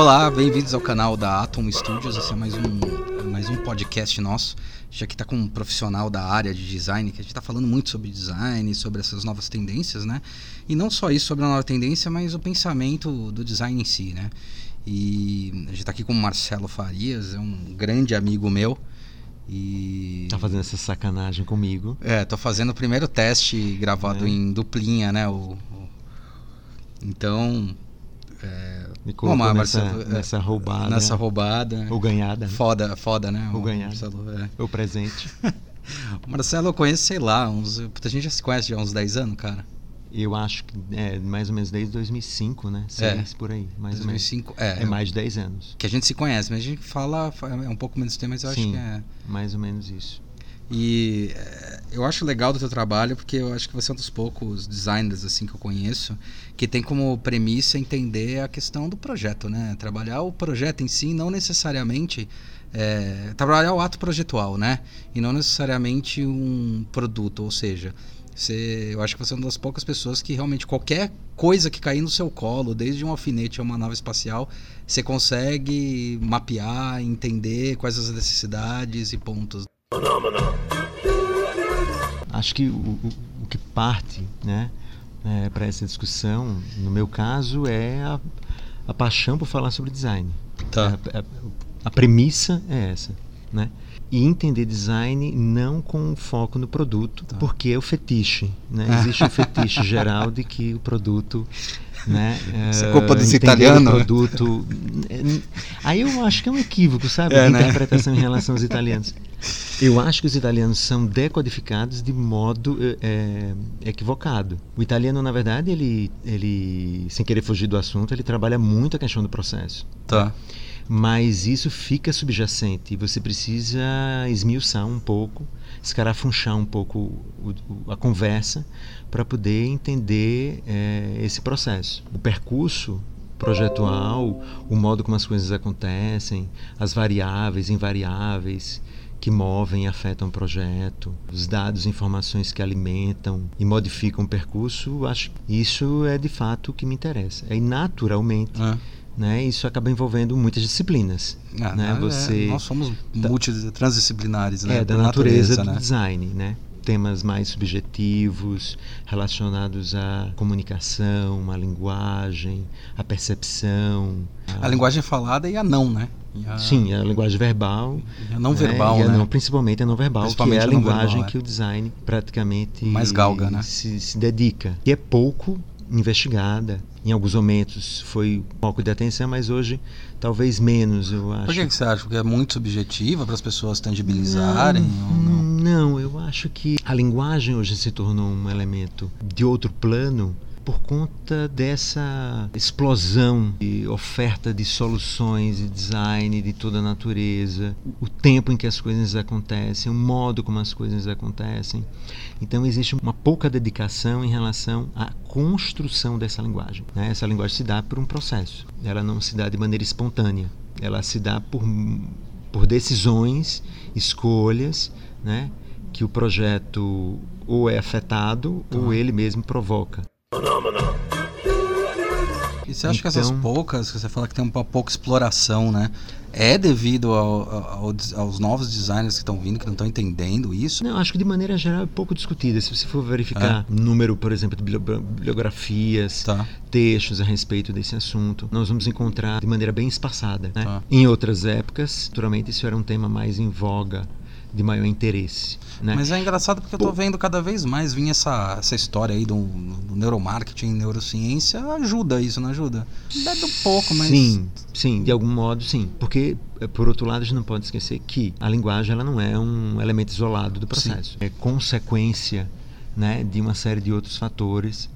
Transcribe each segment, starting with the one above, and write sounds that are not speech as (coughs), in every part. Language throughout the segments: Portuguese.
Olá, bem-vindos ao canal da Atom Studios. Esse é mais um, mais um podcast nosso. A gente aqui está com um profissional da área de design, que a gente está falando muito sobre design, sobre essas novas tendências, né? E não só isso sobre a nova tendência, mas o pensamento do design em si, né? E a gente está aqui com o Marcelo Farias, é um grande amigo meu. E. Tá fazendo essa sacanagem comigo. É, tô fazendo o primeiro teste gravado É. em duplinha, né? O, o- Então. É... Me colocou Mar- nessa, Marcelo, é, nessa roubada. Nessa roubada. Ou ganhada. né? Foda, foda, né? Ou o ganhada. Marcelo, é. Ou presente. (laughs) Marcelo eu conheço, sei lá, uns. A gente já se conhece já há uns 10 anos, cara. Eu acho que é mais ou menos desde 2005, né? Seis por aí. Mais 2005. ou menos. É, É mais de 10 anos. Que a gente se conhece, mas a gente fala. É um pouco menos tempo, mas eu acho Sim. que é. Mais ou menos isso. E é, eu acho legal do teu trabalho porque eu acho que você é um dos poucos designers assim que eu conheço que tem como premissa entender a questão do projeto, né? Trabalhar o projeto em si, não necessariamente é, trabalhar o ato projetual, né? E não necessariamente um produto, ou seja, você, eu acho que você é uma das poucas pessoas que realmente qualquer coisa que cair no seu colo, desde um alfinete a uma nave espacial, você consegue mapear, entender quais as necessidades e pontos. Acho que o, o- que parte, né? para essa discussão, no meu caso, é a, a paixão por falar sobre design. Tá. A, a- a premissa é essa, né? E entender design não com foco no produto, Tá. porque é o fetiche, né? Existe o fetiche geral de que o produto, né? Isso é culpa dos entender italianos, produto. Aí eu acho que é um equívoco, sabe? É, né? interpretação em relação aos italianos. Eu acho que os italianos são decodificados de modo eh, equivocado. O italiano, na verdade, ele, ele, sem querer fugir do assunto, ele trabalha muito a questão do processo Tá. mas isso fica subjacente e você precisa esmiuçar um pouco, escarafunchar um pouco o- o- a conversa para poder entender eh, esse processo. O percurso projetual, o modo como as coisas acontecem, as variáveis, invariáveis que movem e afetam o projeto, os dados e informações que alimentam e modificam o percurso, acho que isso é de fato o que me interessa. E naturalmente É. né? Isso acaba envolvendo muitas disciplinas, Ah, né? é, Você nós somos tá- multi transdisciplinares, né? é da Por natureza, do né? design, né? Temas mais subjetivos, relacionados à comunicação, à linguagem, à percepção. A linguagem falada e a não, né? A, Sim, a linguagem verbal. e a não né? verbal, E a né? não- principalmente a não verbal, que é a linguagem verbal, é. que o design praticamente Mais galga, né? se, se dedica. E é pouco investigada. Em alguns momentos foi um pouco de atenção, mas hoje talvez menos, eu acho. Por que, que você acha? Porque é muito subjetiva para as pessoas tangibilizarem ou não? Não, eu acho que a linguagem hoje se tornou um elemento de outro plano por conta dessa explosão de oferta de soluções e design de toda a natureza, o tempo em que as coisas acontecem, o modo como as coisas acontecem. Então existe uma pouca dedicação em relação à construção dessa linguagem. né? Essa linguagem se dá por um processo, ela não se dá de maneira espontânea, ela se dá por, por decisões, escolhas, né? que o projeto ou é afetado ou ele mesmo provoca. E você acha que essas Então- poucas, que você fala que tem uma pouca exploração, né? É devido ao- ao- aos novos designers que estão vindo, que não estão entendendo isso? Não, acho que de maneira geral é pouco discutida. Se você for verificar número, por exemplo, de biblio- bibliografias, Tá. textos a respeito desse assunto, nós vamos encontrar de maneira bem espaçada. né? Tá. Em outras épocas, naturalmente, isso era um tema mais em voga, de maior interesse. Né? Mas é engraçado porque eu tô Pô. vendo cada vez mais vir essa, essa história aí do, do neuromarketing, neurociência, ajuda isso, não ajuda? Bebe um pouco, mas. Sim, sim, de algum modo sim. Porque, eh, por outro lado, a gente não pode esquecer que a linguagem ela não é um elemento isolado do processo. É consequência né, de uma série de outros fatores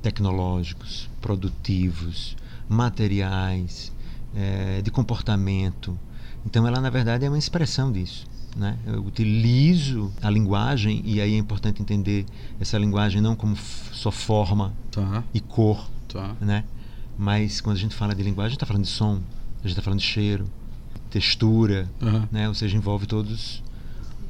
tecnológicos, produtivos, materiais, eh, de comportamento. Então, ela, na verdade, é uma expressão disso. Né? Eu utilizo a linguagem, e aí é importante entender essa linguagem não como só forma Tá, e cor, tá. né? Mas quando a gente fala de linguagem, a gente está falando de som, a gente está falando de cheiro, textura, Aham. né? Ou seja, envolve todos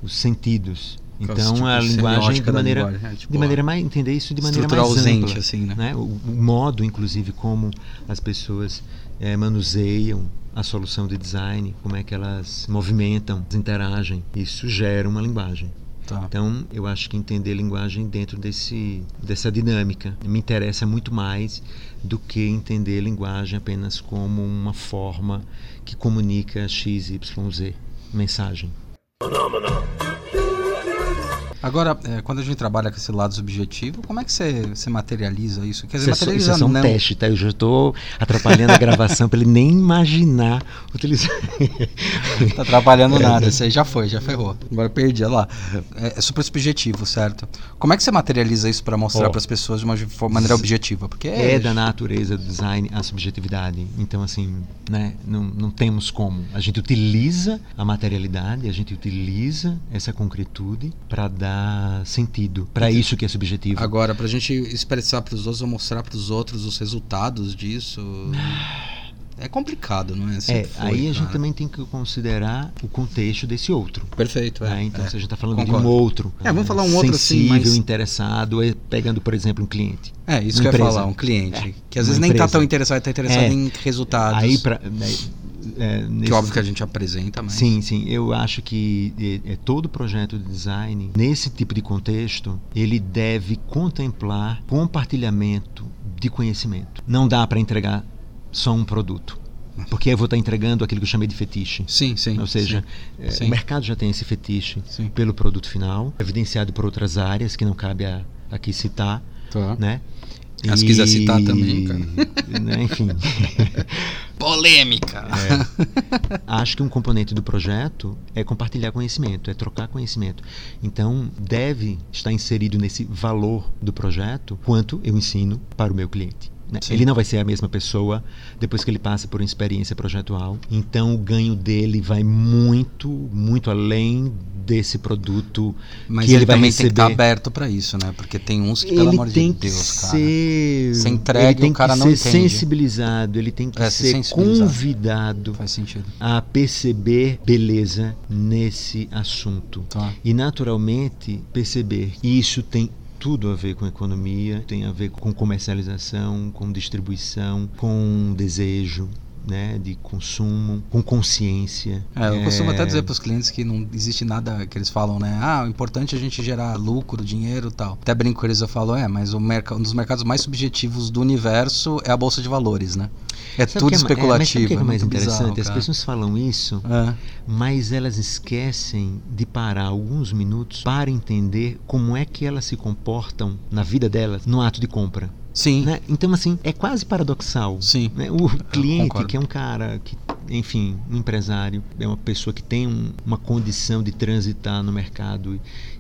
os sentidos. Então tipo, a linguagem de maneira, linguagem, é, tipo, de maneira mais entender isso de maneira mais ausente, ampla, assim, né? O, o modo, inclusive, como as pessoas eh, manuseiam a solução de design, como é que elas movimentam, interagem, isso gera uma linguagem. Tá. Então, eu acho que entender linguagem dentro desse, dessa dinâmica me interessa muito mais do que entender linguagem apenas como uma forma que comunica x, y, z mensagem. Agora, é, quando a gente trabalha com esse lado subjetivo, como é que você, você materializa isso? Quer dizer, Isso é, só, isso é só um não. teste, tá? Eu já estou atrapalhando a gravação para ele nem imaginar utilizar. (laughs) Tá atrapalhando nada, isso aí já foi, já ferrou. Agora perdi, olha lá. É, é super subjetivo, certo? Como é que você materializa isso para mostrar Ó. para as pessoas de uma maneira objetiva? Porque É da natureza do design a subjetividade. Então, assim, né, não, não temos como. A gente utiliza a materialidade, a gente utiliza essa concretude para dar sentido. Para isso que é subjetivo. Agora, pra gente expressar pros outros ou mostrar pros outros os resultados disso. É complicado, não é? É, Sempre foi, aí a gente cara. também tem que considerar o contexto desse outro. Perfeito, é. né? Então, é. se a gente está falando Concordo. de um outro, É, vamos falar um outro assim, sensível, mas- interessado, é, pegando, por exemplo, um cliente. É, isso que eu ia empresa. falar, um cliente. É, que às vezes nem tá empresa. tão interessado, tá interessado É. em resultados. Aí, pra, é, Que nesse- óbvio que a gente apresenta, mas. Sim, sim. Eu acho que é, é, todo projeto de design, nesse tipo de contexto, ele deve contemplar compartilhamento de conhecimento. Não dá para entregar só um produto. Porque eu vou estar entregando aquilo que eu chamei de fetiche. Sim, sim. Ou seja, sim. é, Sim. o mercado já tem esse fetiche Sim. pelo produto final, evidenciado por outras áreas que não cabe a- aqui citar, Tá. né? Ah, se quiser citar também, cara. né, Enfim. (laughs) Polêmica! É, acho que um componente do projeto é compartilhar conhecimento, é trocar conhecimento. Então, deve estar inserido nesse valor do projeto quanto eu ensino para o meu cliente. Né? Ele não vai ser a mesma pessoa depois que ele passa por uma experiência projetual. Então, o ganho dele vai muito, muito além desse produto Mas que ele, ele vai também tem que estar receber. aberto pra isso, né? Porque tem uns que, pelo ele amor tem de Deus, cara. ser, Você entrega ele tem o cara que não ser entende. sensibilizado, ele tem que É, ser sensibilizado. convidado a perceber beleza nesse assunto. Tá. E naturalmente perceber que isso tem tudo a ver com economia, tem a ver com comercialização, com distribuição, com desejo. Né, de consumo, com consciência. É, eu costumo É, até dizer para os clientes que não existe nada que eles falam, né? Ah, o importante é a gente gerar lucro, dinheiro e tal. Até brinco com eles, eu falo, é, mas o merc- um dos mercados mais subjetivos do universo é a bolsa de valores, né? É sabe tudo que é, especulativo. É, mas que é, mais muito interessante? bizarro, As pessoas falam isso, É. mas elas esquecem de parar alguns minutos para entender como é que elas se comportam na vida delas no ato de compra. Sim, né? Então, assim, é quase paradoxal. sim. né? O cliente, que é um cara que, enfim, um empresário, é uma pessoa que tem um- uma condição de transitar no mercado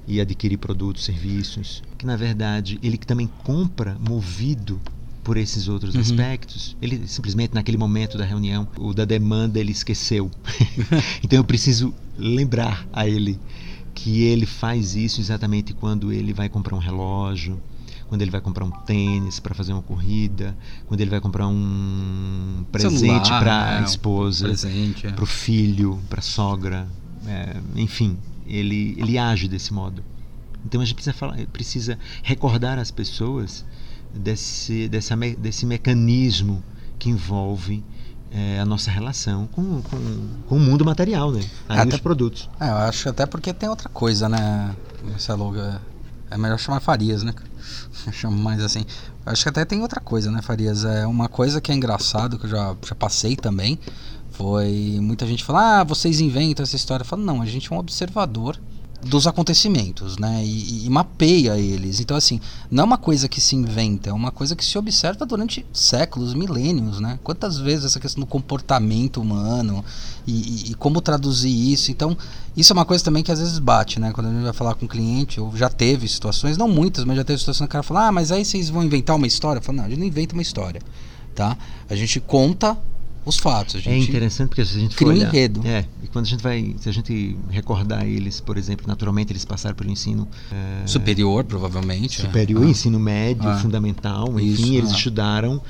e, e adquirir produtos, serviços, que na verdade ele que também compra movido por esses outros Uhum. aspectos, ele simplesmente naquele momento da reunião, o da demanda ele esqueceu. (laughs) então eu preciso lembrar a ele que ele faz isso exatamente quando ele vai comprar um relógio, quando ele vai comprar um tênis para fazer uma corrida, quando ele vai comprar um presente para né, a um esposa, Presente. é. para o filho, para a sogra, é, enfim, ele, ele age desse modo. Então a gente precisa, falar, precisa recordar as pessoas desse, dessa, desse mecanismo que envolve é, a nossa relação com, com, com o mundo material, né? Aí Até- os produtos. É, eu acho até porque tem outra coisa, né? Marcelo, é- é melhor chamar Farias, né? (laughs) Chamo mais assim. Acho que até tem outra coisa, né, Farias? É uma coisa que é engraçado, que eu já, já passei também. Foi muita gente falar, ah, vocês inventam essa história. Eu falo, não, a gente é um observador dos acontecimentos, né? E, e mapeia eles. Então, assim, não é uma coisa que se inventa, é uma coisa que se observa durante séculos, milênios, né? Quantas vezes essa questão do comportamento humano e, e- e como traduzir isso. Então, isso é uma coisa também que às vezes bate, né? Quando a gente vai falar com o cliente, ou já teve situações, não muitas, mas já teve situações que o cara fala, ah, mas aí vocês vão inventar uma história? Eu falo, não, a gente não inventa uma história, tá? A gente conta os fatos. A É gente interessante porque se a gente for cria um olhar, enredo. é, e quando a gente vai, se a gente recordar eles, por exemplo, naturalmente eles passaram pelo ensino é, superior, provavelmente. é. superior, Ah. ensino médio, Ah. fundamental, enfim, Isso, eles ah. estudaram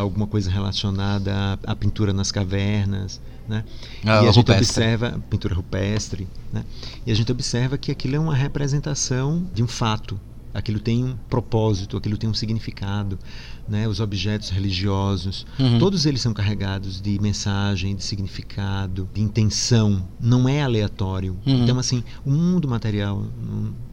alguma coisa relacionada à, à pintura nas cavernas, né? Ah, e a gente rupestre. observa pintura rupestre, né? E a gente observa que aquilo é uma representação de um fato. Aquilo tem um propósito, aquilo tem um significado, né? Os objetos religiosos, Uhum. todos eles são carregados de mensagem, de significado, de intenção. Não é aleatório. Uhum. Então, assim, o mundo material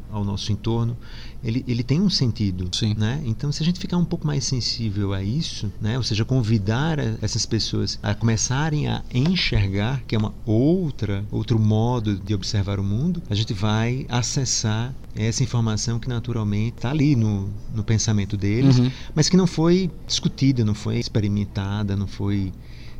ao nosso entorno, ele, ele tem um sentido, Sim. né? Então, se a gente ficar um pouco mais sensível a isso, né? Ou seja, convidar a- essas pessoas a começarem a enxergar que é uma outra, outro modo de observar o mundo, a gente vai acessar essa informação que naturalmente está ali no, no pensamento deles, Uhum. mas que não foi discutida, não foi experimentada, não foi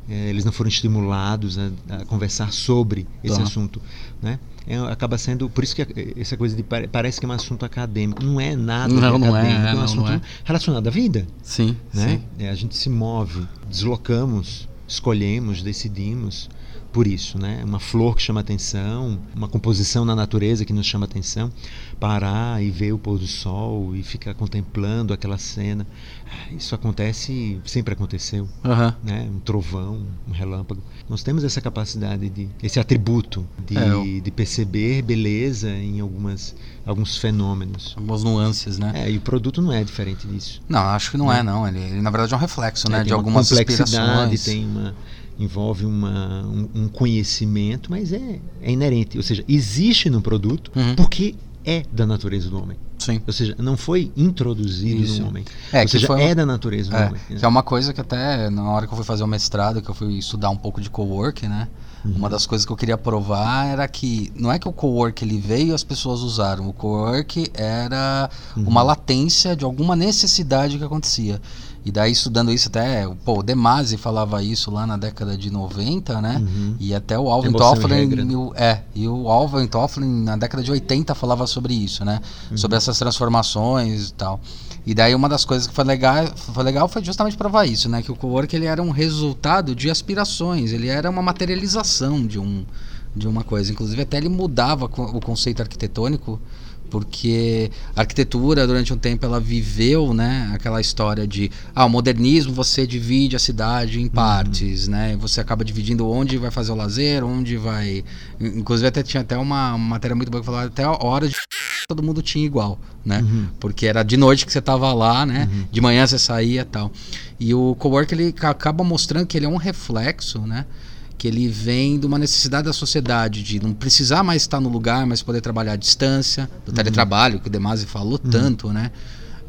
eh, eles não foram estimulados a, a conversar sobre esse Tá. assunto, né? É, acaba sendo por isso que eh, essa coisa de pare- parece que é um assunto acadêmico, não é nada Não, não é, acadêmico, é, um não, assunto não é. relacionado à vida, Sim, né? sim. É, a gente se move, deslocamos, escolhemos, decidimos por isso, né? Uma flor que chama atenção, uma composição na natureza que nos chama atenção, parar e ver o pôr do sol e ficar contemplando aquela cena. Isso acontece, sempre aconteceu, Aham. né? Um trovão, um relâmpago. Nós temos essa capacidade de, esse atributo de, É, eu- de perceber beleza em algumas, alguns fenômenos. Algumas nuances, né? É, e o produto não é diferente disso. Não, acho que não é, não. Ele, ele, na verdade é um reflexo, né? É, De tem uma algumas complexidade, inspirações. tem uma envolve uma, um, um conhecimento, mas é, é inerente, ou seja, existe no produto Uhum. porque é da natureza do homem. Sim. Ou seja, não foi introduzido Isso. no homem. É, ou seja, foi é da natureza do É, homem. que é uma coisa que até na hora que eu fui fazer o mestrado, que eu fui estudar um pouco de cowork, né? Uhum. Uma das coisas que eu queria provar era que não é que o cowork ele veio e as pessoas usaram. O cowork era Uhum. uma latência de alguma necessidade que acontecia. E daí estudando isso até, pô, o De Masi falava isso lá na década de 90, né? Uhum. E até o Alvin regra, né? é, e o Alvin Tofflin na década de 80 falava sobre isso, né? Uhum. Sobre essas transformações e tal. E daí uma das coisas que foi legal, foi legal foi justamente provar isso, né? Que o cowork ele era um resultado de aspirações, ele era uma materialização de um de uma coisa. Inclusive até ele mudava o conceito arquitetônico porque a arquitetura durante um tempo ela viveu, né, aquela história de ah, o modernismo você divide a cidade em partes, né? Você acaba dividindo onde vai fazer o lazer, onde vai, inclusive até tinha até uma, uma matéria muito boa que falava até a hora de (laughs) todo mundo tinha igual, né? Uhum. Porque era de noite que você tava lá, né? De manhã você saía e tal. E o cowork ele ca- acaba mostrando que ele é um reflexo, né? Que ele vem de uma necessidade da sociedade de não precisar mais estar no lugar, mas poder trabalhar à distância, do teletrabalho, que o Demasi falou tanto, né?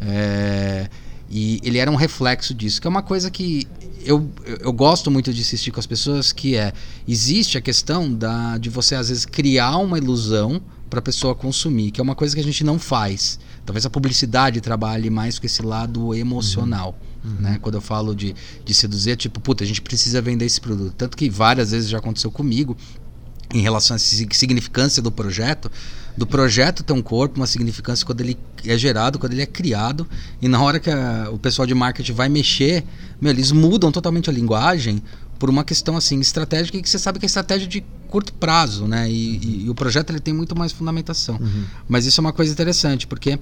É, e ele era um reflexo disso, que é uma coisa que eu, eu gosto muito de insistir com as pessoas, que é, existe a questão da, de você às vezes criar uma ilusão para a pessoa consumir, que é uma coisa que a gente não faz. Talvez a publicidade trabalhe mais com esse lado emocional. Né? Quando eu falo de, de seduzir, é tipo, puta, a gente precisa vender esse produto. Tanto que várias vezes já aconteceu comigo, em relação à sig- significância do projeto, do projeto ter um corpo, uma significância quando ele é gerado, quando ele é criado, e na hora que a- o pessoal de marketing vai mexer, meu, eles mudam totalmente a linguagem por uma questão assim estratégica e que você sabe que é estratégia de curto prazo, né? E, e- e o projeto ele tem muito mais fundamentação. Mas isso é uma coisa interessante, porque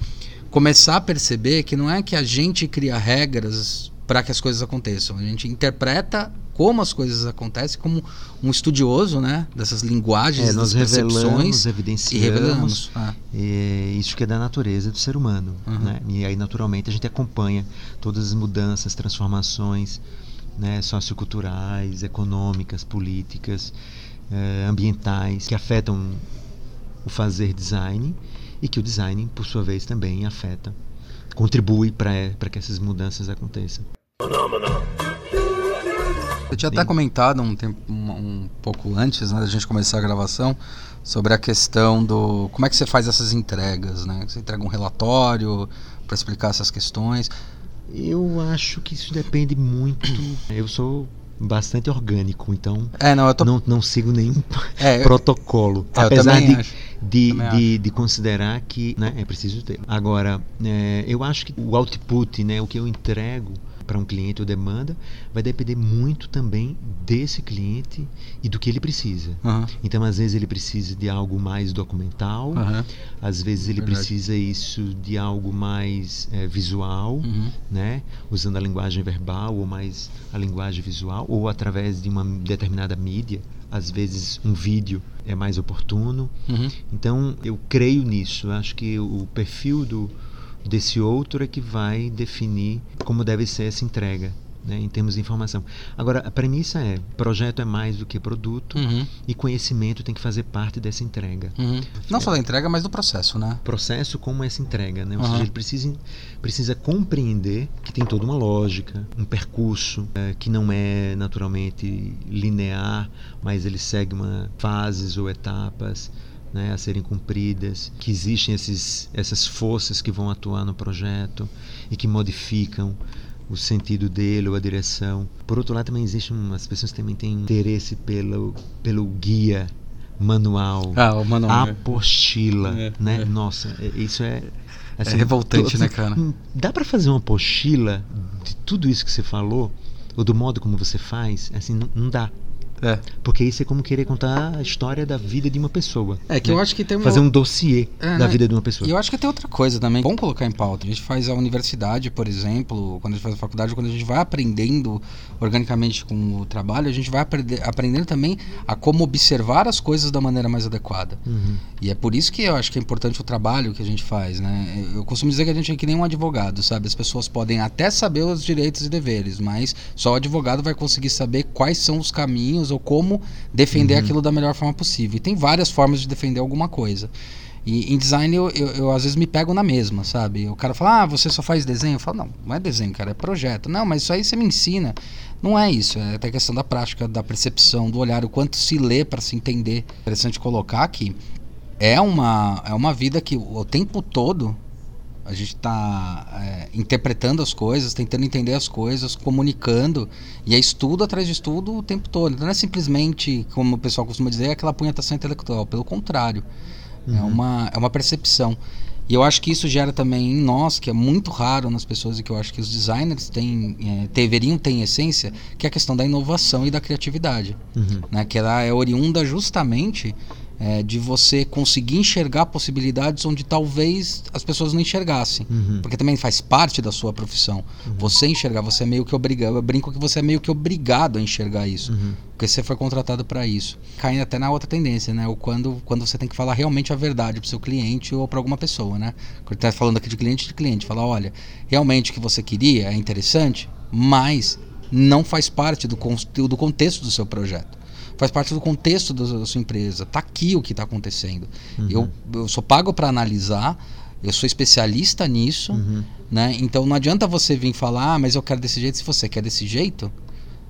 começar a perceber que não é que a gente cria regras para que as coisas aconteçam. A gente interpreta como as coisas acontecem como um estudioso, né, dessas linguagens, É, nós das percepções revelamos, e evidenciamos revelamos. Ah, É isso que é da natureza do ser humano. Uhum. Né? E aí, naturalmente, a gente acompanha todas as mudanças, transformações né, socioculturais, econômicas, políticas, eh, ambientais, que afetam o fazer design e que o design, por sua vez, também afeta, contribui para que essas mudanças aconteçam. Eu tinha até comentado um, tempo, um, um pouco antes né, da gente começar a gravação sobre a questão do como é que você faz essas entregas, né? Você entrega um relatório para explicar essas questões. Eu acho que isso depende muito. (coughs) Eu sou bastante orgânico, então É, não, eu tô não, não sigo nenhum É, protocolo. É, apesar de, acho. De, de, de considerar que né, é preciso ter. Agora, é, eu acho que o output, né, o que eu entrego, para um cliente ou demanda, vai depender muito também desse cliente e do que ele precisa. Uhum. Então, às vezes ele precisa de algo mais documental, Uhum. às vezes ele Verdade. precisa isso de algo mais eh, visual, Uhum. né? usando a linguagem verbal ou mais a linguagem visual, ou através de uma determinada mídia. Às vezes um vídeo é mais oportuno. Uhum. Então eu creio nisso. Eu Acho que o perfil do, desse outro é que vai definir como deve ser essa entrega. Né, em termos de informação. Agora, a premissa é: projeto é mais do que produto Uhum. e conhecimento tem que fazer parte dessa entrega. Uhum. Não só da entrega, mas do processo, né? processo como essa entrega, né? Ou Aham. seja, ele precisa, precisa compreender que tem toda uma lógica, um percurso eh, que não é naturalmente linear, mas ele segue uma fases ou etapas né, a serem cumpridas, que existem esses, essas forças que vão atuar no projeto e que modificam o sentido dele ou a direção. Por outro lado, também existe as pessoas também têm interesse pelo, pelo guia manual Ah, o mano. apostila, É, né? é. Nossa, é- isso é É revoltante, tu- né, cara? hum, Dá pra fazer uma apostila de tudo isso que você falou ou do modo como você faz? Assim, não, não dá. É. Porque isso é como querer contar a história da vida de uma pessoa. É que né? eu acho que tem uma. Fazer um dossiê É, da né? vida de uma pessoa. E eu acho que tem outra coisa também. Bom colocar em pauta. A gente faz a universidade, por exemplo, quando a gente faz a faculdade, quando a gente vai aprendendo organicamente com o trabalho, a gente vai aprender, aprendendo também a como observar as coisas da maneira mais adequada. Uhum. E é por isso que eu acho que é importante o trabalho que a gente faz, né? Eu- Eu costumo dizer que a gente é que nem um advogado, sabe? As pessoas podem até saber os direitos e deveres, mas só o advogado vai conseguir saber quais são os caminhos ou como defender Uhum. aquilo da melhor forma possível. E tem várias formas de defender alguma coisa. E em design eu, eu, eu, às vezes me pego na mesma, sabe? O cara fala, ah, você só faz desenho? Eu falo, não, não é desenho, cara, é projeto. Não, mas isso aí você me ensina. Não é isso, é até questão da prática, da percepção, do olhar, o quanto se lê para se entender. Interessante colocar que é uma, é uma vida que o tempo todo a gente está interpretando as coisas, tentando entender as coisas, comunicando, e é estudo atrás de estudo o tempo todo. Então não é simplesmente, como o pessoal costuma dizer, aquela punhetação intelectual. Pelo contrário, é, Uhum. uma, é uma percepção. E eu acho que isso gera também em nós, que é muito raro nas pessoas e que eu acho que os designers têm, é, deveriam ter em essência, que é a questão da inovação e da criatividade Uhum. né, que ela é oriunda justamente é, de você conseguir enxergar possibilidades onde talvez as pessoas não enxergassem. Uhum. Porque também faz parte da sua profissão. Você enxergar, você é meio que obrigado. Eu brinco que você é meio que obrigado a enxergar isso. Uhum. Porque você foi contratado para isso. Caindo até na outra tendência, né? O quando, quando você tem que falar realmente a verdade para seu cliente ou para alguma pessoa, né? Quando tá falando aqui de cliente de cliente, falar, olha, realmente o que você queria é interessante, mas não faz parte do, do contexto do seu projeto. Faz parte do contexto da sua empresa. Tá aqui o que está acontecendo. Uhum. Eu, eu sou pago para analisar, eu sou especialista nisso, Uhum. né? Então não adianta você vir falar, ah, mas eu quero desse jeito. Se você quer desse jeito,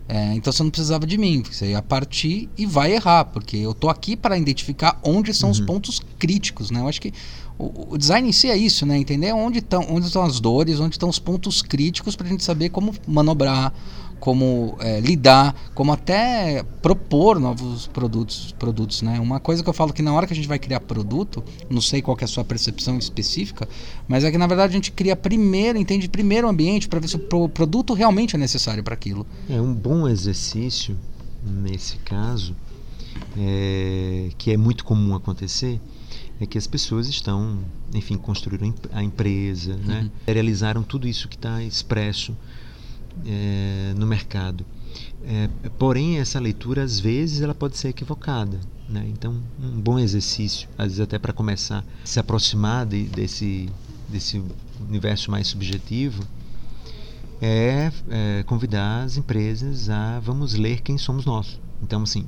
é, então você não precisava de mim. Você ia partir e vai errar, porque eu tô aqui para identificar onde são os Uhum. pontos críticos, né? Eu acho que o, design em si é isso, né? Entender onde estão onde estão as dores, onde estão os pontos críticos para a gente saber como manobrar, como é, lidar, como até propor novos produtos, produtos, né? Uma coisa que eu falo que na hora que a gente vai criar produto, não sei qual é a sua percepção específica, mas é que na verdade a gente cria primeiro, entende primeiro o ambiente para ver se o pro- produto realmente é necessário para aquilo. É um bom exercício nesse caso, é, que é muito comum acontecer, é que as pessoas estão, enfim, construíram a empresa, né? Uhum. realizaram tudo isso que está expresso é, no mercado. É, porém, essa leitura, às vezes, ela pode ser equivocada. Né? Então, um bom exercício, às vezes até para começar a se aproximar de- desse, desse universo mais subjetivo, é, é, convidar as empresas a vamos ler quem somos nós. Então, assim,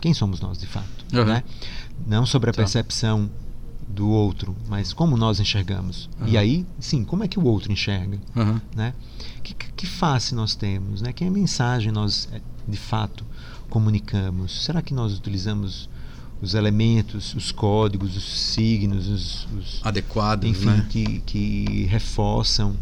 quem somos nós de fato? Uhum. Né? Não sobre a Tá. percepção do outro, mas como nós enxergamos. Uhum. E aí, sim, como é que o outro enxerga? Uhum. Né? Que, que face nós temos? Né? Que mensagem nós, eh, de fato, comunicamos? Será que nós utilizamos os elementos, os códigos, os signos, os, os- Adequado, enfim, né? que, que reforçam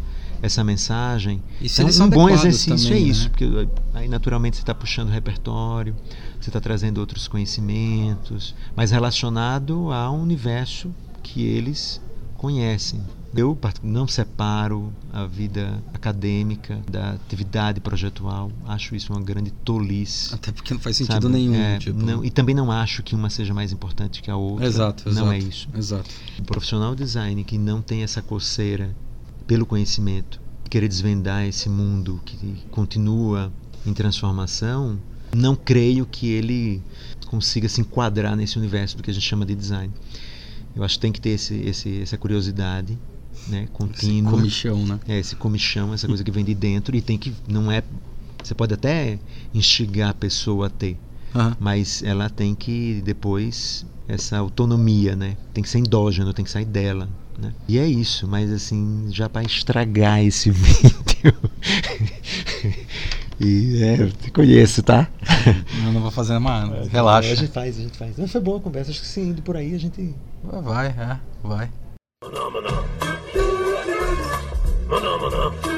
essa mensagem. E Então, um bom exercício também, é isso, né? porque aí naturalmente você está puxando repertório, você está trazendo outros conhecimentos, mas relacionado ao universo que eles conhecem. Eu não separo a vida acadêmica da atividade projetual. Acho isso uma grande tolice. Até porque não faz sentido sabe? nenhum. É, tipo... não, e também não acho que uma seja mais importante que a outra. Exato, Não é isso. Exato. O profissional design que não tem essa coceira pelo conhecimento, querer desvendar esse mundo que continua em transformação, não creio que ele consiga se enquadrar nesse universo do que a gente chama de design. Eu acho que tem que ter esse, esse, essa curiosidade né, contínua. Esse comichão, né? É, esse comichão, essa coisa que vem de dentro e tem que. Não é. Você pode até instigar a pessoa a ter, uhum. mas ela tem que depois. Essa autonomia, né? Tem que ser endógeno, tem que sair dela. Né? E é isso, mas assim, já para estragar esse (laughs) vídeo. e é, te conheço, tá? Eu não vou fazer mais, é, relaxa. A gente faz, a gente faz. Não foi boa a conversa, acho que sim, indo por aí a gente. Vai, é, vai. Maná, maná. Maná, maná.